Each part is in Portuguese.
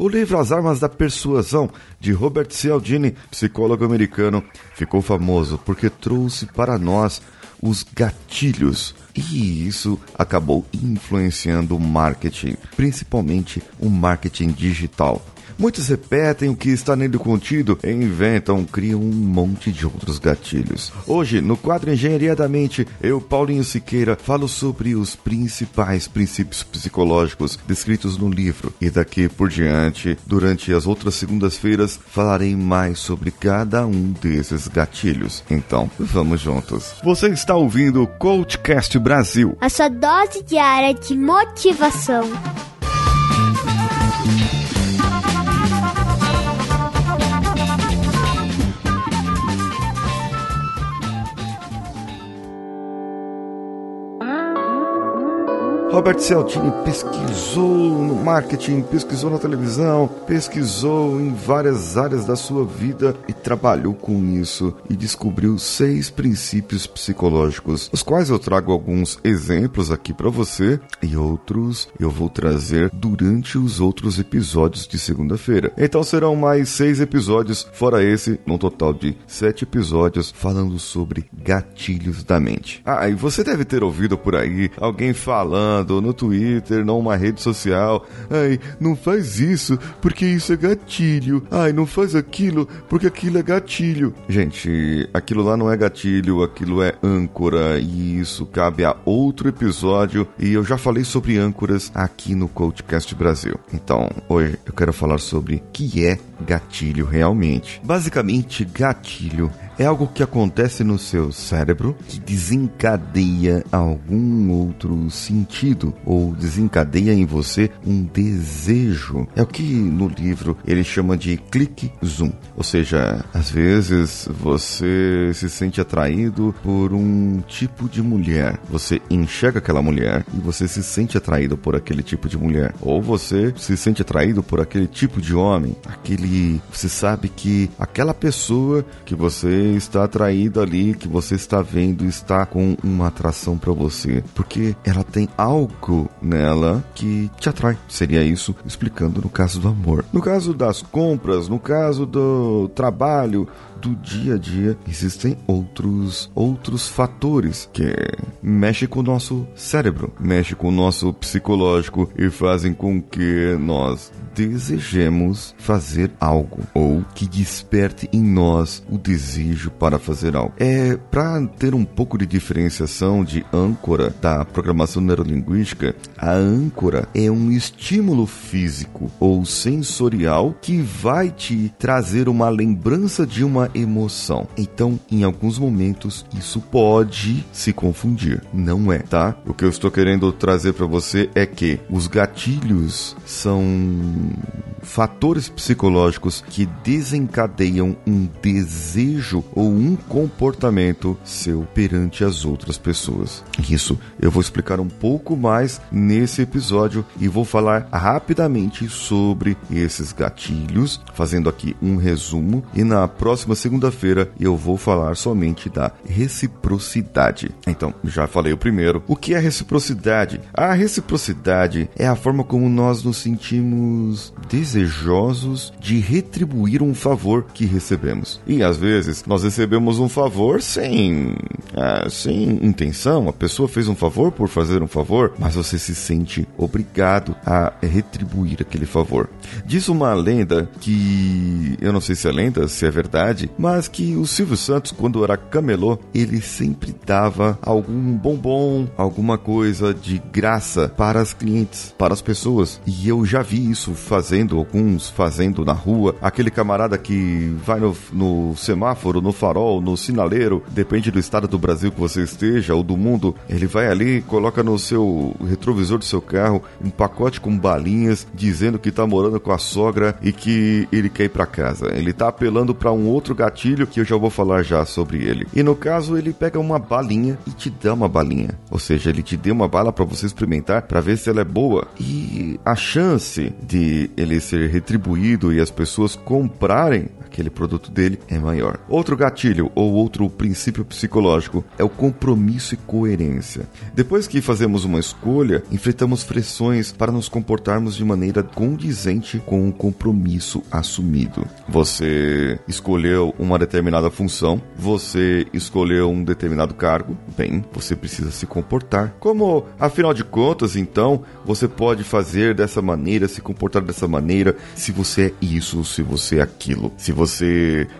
O livro As Armas da Persuasão, de Robert Cialdini, psicólogo americano, ficou famoso porque trouxe para nós os gatilhos. E isso acabou influenciando o marketing, principalmente o marketing digital. Muitos repetem o que está nele contido e inventam, criam um monte de outros gatilhos. Hoje, no quadro Engenharia da Mente, eu, Paulinho Siqueira, falo sobre os principais princípios psicológicos descritos no livro. E daqui por diante, durante as outras segundas-feiras, falarei mais sobre cada um desses gatilhos. Então, vamos juntos. Você está ouvindo o Coachcast Brasil a sua dose diária de motivação. Robert Cialdini pesquisou no marketing, pesquisou na televisão, pesquisou em várias áreas da sua vida e trabalhou com isso e descobriu seis princípios psicológicos, os quais eu trago alguns exemplos aqui para você e outros eu vou trazer durante os outros episódios de segunda-feira. Então serão mais seis episódios, fora esse, num total de sete episódios falando sobre gatilhos da mente. Ah, e você deve ter ouvido por aí alguém falando no Twitter, numa rede social. Ai, não faz isso porque isso é gatilho. Ai, não faz aquilo porque aquilo é gatilho. Gente, aquilo lá não é gatilho, aquilo é âncora e isso cabe a outro episódio e eu já falei sobre âncoras aqui no Coachcast Brasil. Então, hoje eu quero falar sobre o que é gatilho realmente. Basicamente, gatilho é algo que acontece no seu cérebro que desencadeia algum outro sentido ou desencadeia em você um desejo. É o que no livro ele chama de clique zoom. Ou seja, às vezes você se sente atraído por um tipo de mulher. Você enxerga aquela mulher e você se sente atraído por aquele tipo de mulher. Ou você se sente atraído por aquele tipo de homem. Aquele. Você sabe que aquela pessoa que você está atraído ali, que você está vendo, está com uma atração para você, porque ela tem algo nela que te atrai. Seria isso explicando no caso do amor. No caso das compras, no caso do trabalho, do dia a dia, existem outros outros fatores que mexem com o nosso cérebro, mexem com o nosso psicológico e fazem com que nós desejemos fazer algo ou que desperte em nós o desejo para fazer algo. É para ter um pouco de diferenciação de âncora da programação neurolinguística, a âncora é um estímulo físico ou sensorial que vai te trazer uma lembrança de uma emoção. Então, em alguns momentos isso pode se confundir, não é, tá? O que eu estou querendo trazer para você é que os gatilhos são fatores psicológicos que desencadeiam um desejo ou um comportamento seu perante as outras pessoas. Isso eu vou explicar um pouco mais nesse episódio e vou falar rapidamente sobre esses gatilhos, fazendo aqui um resumo e na próxima segunda-feira eu vou falar somente da reciprocidade. Então, já falei o primeiro. O que é reciprocidade? A reciprocidade é a forma como nós nos sentimos desejosos de retribuir um favor que recebemos. E às vezes nós recebemos um favor sem, ah, sem intenção. A pessoa fez um favor por fazer um favor, mas você se sente obrigado a retribuir aquele favor. Diz uma lenda que eu não sei se é lenda, se é verdade, mas que o Silvio Santos, quando era camelô, ele sempre dava algum bombom, alguma coisa de graça para as clientes, para as pessoas. E eu já vi isso fazendo, alguns fazendo na rua. Aquele camarada que vai no, no semáforo, no farol, no sinaleiro, depende do estado do Brasil que você esteja ou do mundo, ele vai ali, coloca no seu retrovisor do seu carro um pacote com balinhas, dizendo que tá morando com a sogra e que ele quer ir para casa. Ele tá apelando para um outro gatilho que eu já vou falar já sobre ele. E no caso, ele pega uma balinha e te dá uma balinha. Ou seja, ele te deu uma bala para você experimentar para ver se ela é boa. E a chance de ele ser retribuído e as pessoas comprarem aquele produto dele é maior. Outro gatilho ou outro princípio psicológico é o compromisso e coerência. Depois que fazemos uma escolha, enfrentamos pressões para nos comportarmos de maneira condizente com o compromisso assumido. Você escolheu uma determinada função, você escolheu um determinado cargo, bem, você precisa se comportar. Como, afinal de contas, então, você pode fazer dessa maneira, se comportar dessa maneira, se você é isso, se você é aquilo. Se você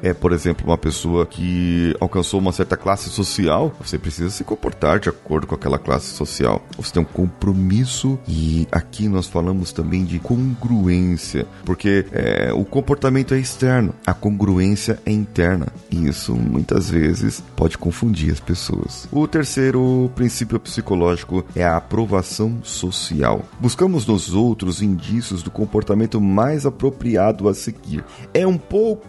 é, por exemplo, uma pessoa que alcançou uma certa classe social, você precisa se comportar de acordo com aquela classe social. Você tem um compromisso e aqui nós falamos também de congruência, porque é, o comportamento é externo, a congruência é interna. E isso muitas vezes pode confundir as pessoas. O terceiro princípio psicológico é a aprovação social. Buscamos nos outros indícios do comportamento mais apropriado a seguir. É um pouco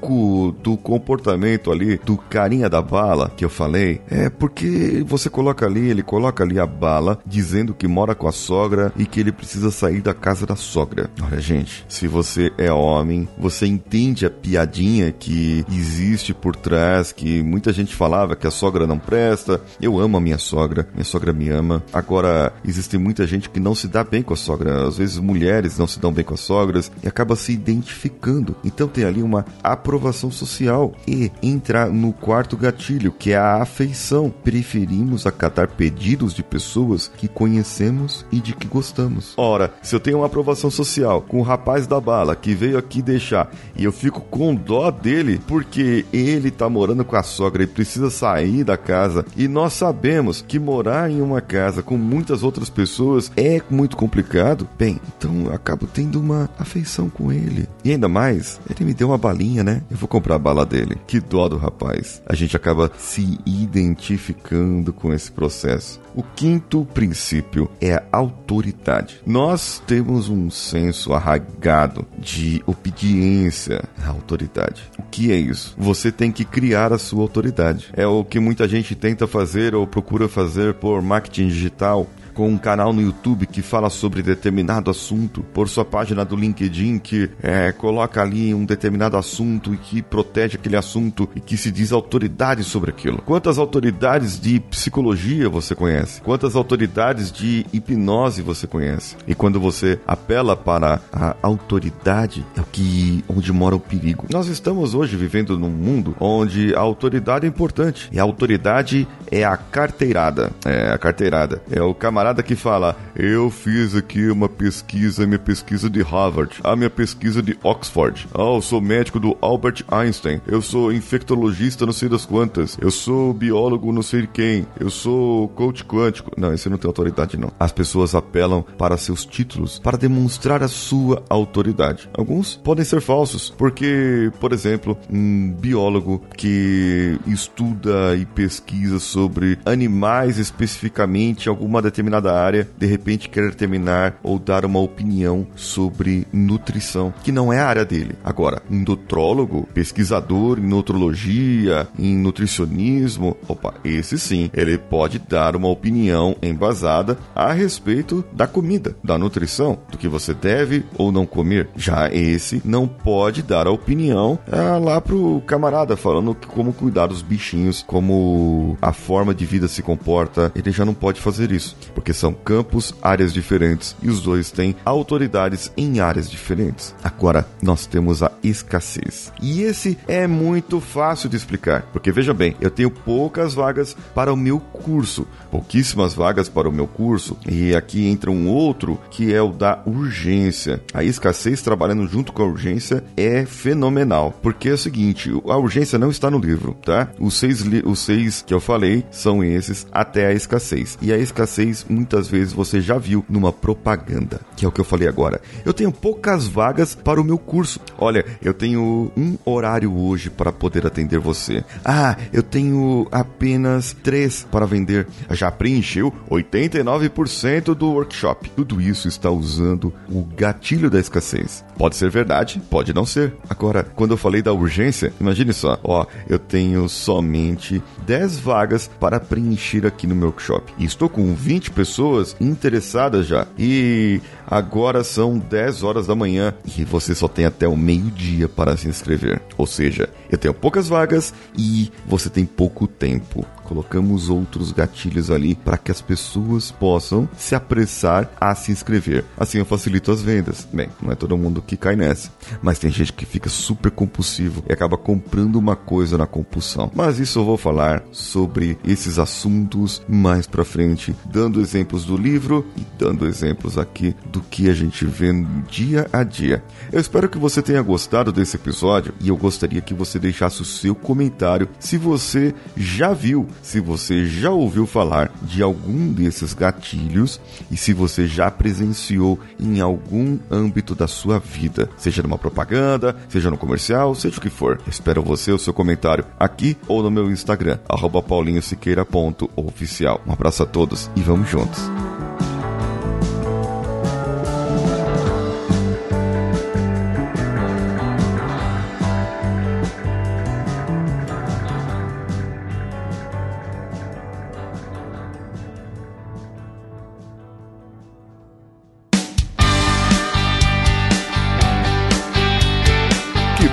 do comportamento ali do carinha da bala que eu falei, é porque você coloca ali, ele coloca ali a bala dizendo que mora com a sogra e que ele precisa sair da casa da sogra. Olha, gente, se você é homem, você entende a piadinha que existe por trás, que muita gente falava que a sogra não presta. Eu amo a minha sogra, minha sogra me ama. Agora, existe muita gente que não se dá bem com a sogra, às vezes mulheres não se dão bem com as sogras e acaba se identificando. Então tem ali uma aprovação social e entra no quarto gatilho, que é a afeição. Preferimos acatar pedidos de pessoas que conhecemos e de que gostamos. Ora, se eu tenho uma aprovação social com o rapaz da bala que veio aqui deixar e eu fico com dó dele porque ele tá morando com a sogra e precisa sair da casa e nós sabemos que morar em uma casa com muitas outras pessoas é muito complicado, bem, então eu acabo tendo uma afeição com ele. E ainda mais, ele me deu uma balinha, né? Eu vou comprar a bala dele. Que dó do rapaz. A gente acaba se identificando com esse processo. O quinto princípio é a autoridade. Nós temos um senso arraigado de obediência à autoridade. O que é isso? Você tem que criar a sua autoridade. É o que muita gente tenta fazer ou procura fazer por marketing digital, com um canal no YouTube que fala sobre determinado assunto, por sua página do LinkedIn que é, coloca ali um determinado assunto e que protege aquele assunto e que se diz autoridade sobre aquilo. Quantas autoridades de psicologia você conhece? Quantas autoridades de hipnose você conhece? E quando você apela para a autoridade, é o que onde mora o perigo. Nós estamos hoje vivendo num mundo onde a autoridade é importante e a autoridade é a carteirada. É a carteirada. É o camarada que fala: Eu fiz aqui uma pesquisa, minha pesquisa de Harvard, a minha pesquisa de Oxford. Ah, eu sou médico do Albert Einstein. Eu sou infectologista, não sei das quantas. Eu sou biólogo, não sei quem. Eu sou coach quântico. Não, esse não tem autoridade, não. As pessoas apelam para seus títulos para demonstrar a sua autoridade. Alguns podem ser falsos, porque, por exemplo, um biólogo que estuda e pesquisa sobre animais especificamente, alguma determinada determinada área, de repente querer terminar ou dar uma opinião sobre nutrição, que não é a área dele. Agora, um nutrólogo, pesquisador em nutrologia, em nutricionismo, opa, esse sim, ele pode dar uma opinião embasada a respeito da comida, da nutrição, do que você deve ou não comer. Já esse não pode dar a opinião ah, lá pro camarada falando como cuidar dos bichinhos, como a forma de vida se comporta. Ele já não pode fazer isso, porque são campos, áreas diferentes e os dois têm autoridades em áreas diferentes. Agora, nós temos a escassez. E esse é muito fácil de explicar, porque veja bem, eu tenho poucas vagas para o meu curso, pouquíssimas vagas para o meu curso, e aqui entra um outro que é o da urgência. A escassez trabalhando junto com a urgência é fenomenal, porque é o seguinte, a urgência não está no livro, tá? Os seis, os seis que eu falei são esses até a escassez. E a escassez muitas vezes você já viu numa propaganda, que é o que eu falei agora. Eu tenho poucas vagas para o meu curso. Olha, eu tenho um horário hoje para poder atender você. Ah, eu tenho apenas três para vender. Já preencheu 89% do workshop. Tudo isso está usando o gatilho da escassez. Pode ser verdade, pode não ser. Agora, quando eu falei da urgência, imagine só, ó, eu tenho somente 10 vagas para preencher aqui no meu workshop. E estou com 20 pessoas interessadas já. E agora são 10 horas da manhã e você só tem até o meio-dia para se inscrever. Ou seja, eu tenho poucas vagas e você tem pouco tempo colocamos outros gatilhos ali para que as pessoas possam se apressar a se inscrever. Assim eu facilito as vendas. Bem, não é todo mundo que cai nessa, mas tem gente que fica super compulsivo e acaba comprando uma coisa na compulsão. Mas isso eu vou falar sobre esses assuntos mais para frente, dando exemplos do livro e dando exemplos aqui do que a gente vê dia a dia. Eu espero que você tenha gostado desse episódio e eu gostaria que você deixasse o seu comentário se você já viu se você já ouviu falar de algum desses gatilhos e se você já presenciou em algum âmbito da sua vida, seja numa propaganda, seja no comercial, seja o que for. Espero você, o seu comentário aqui ou no meu Instagram, paulinhosiqueira.oficial. Um abraço a todos e vamos juntos.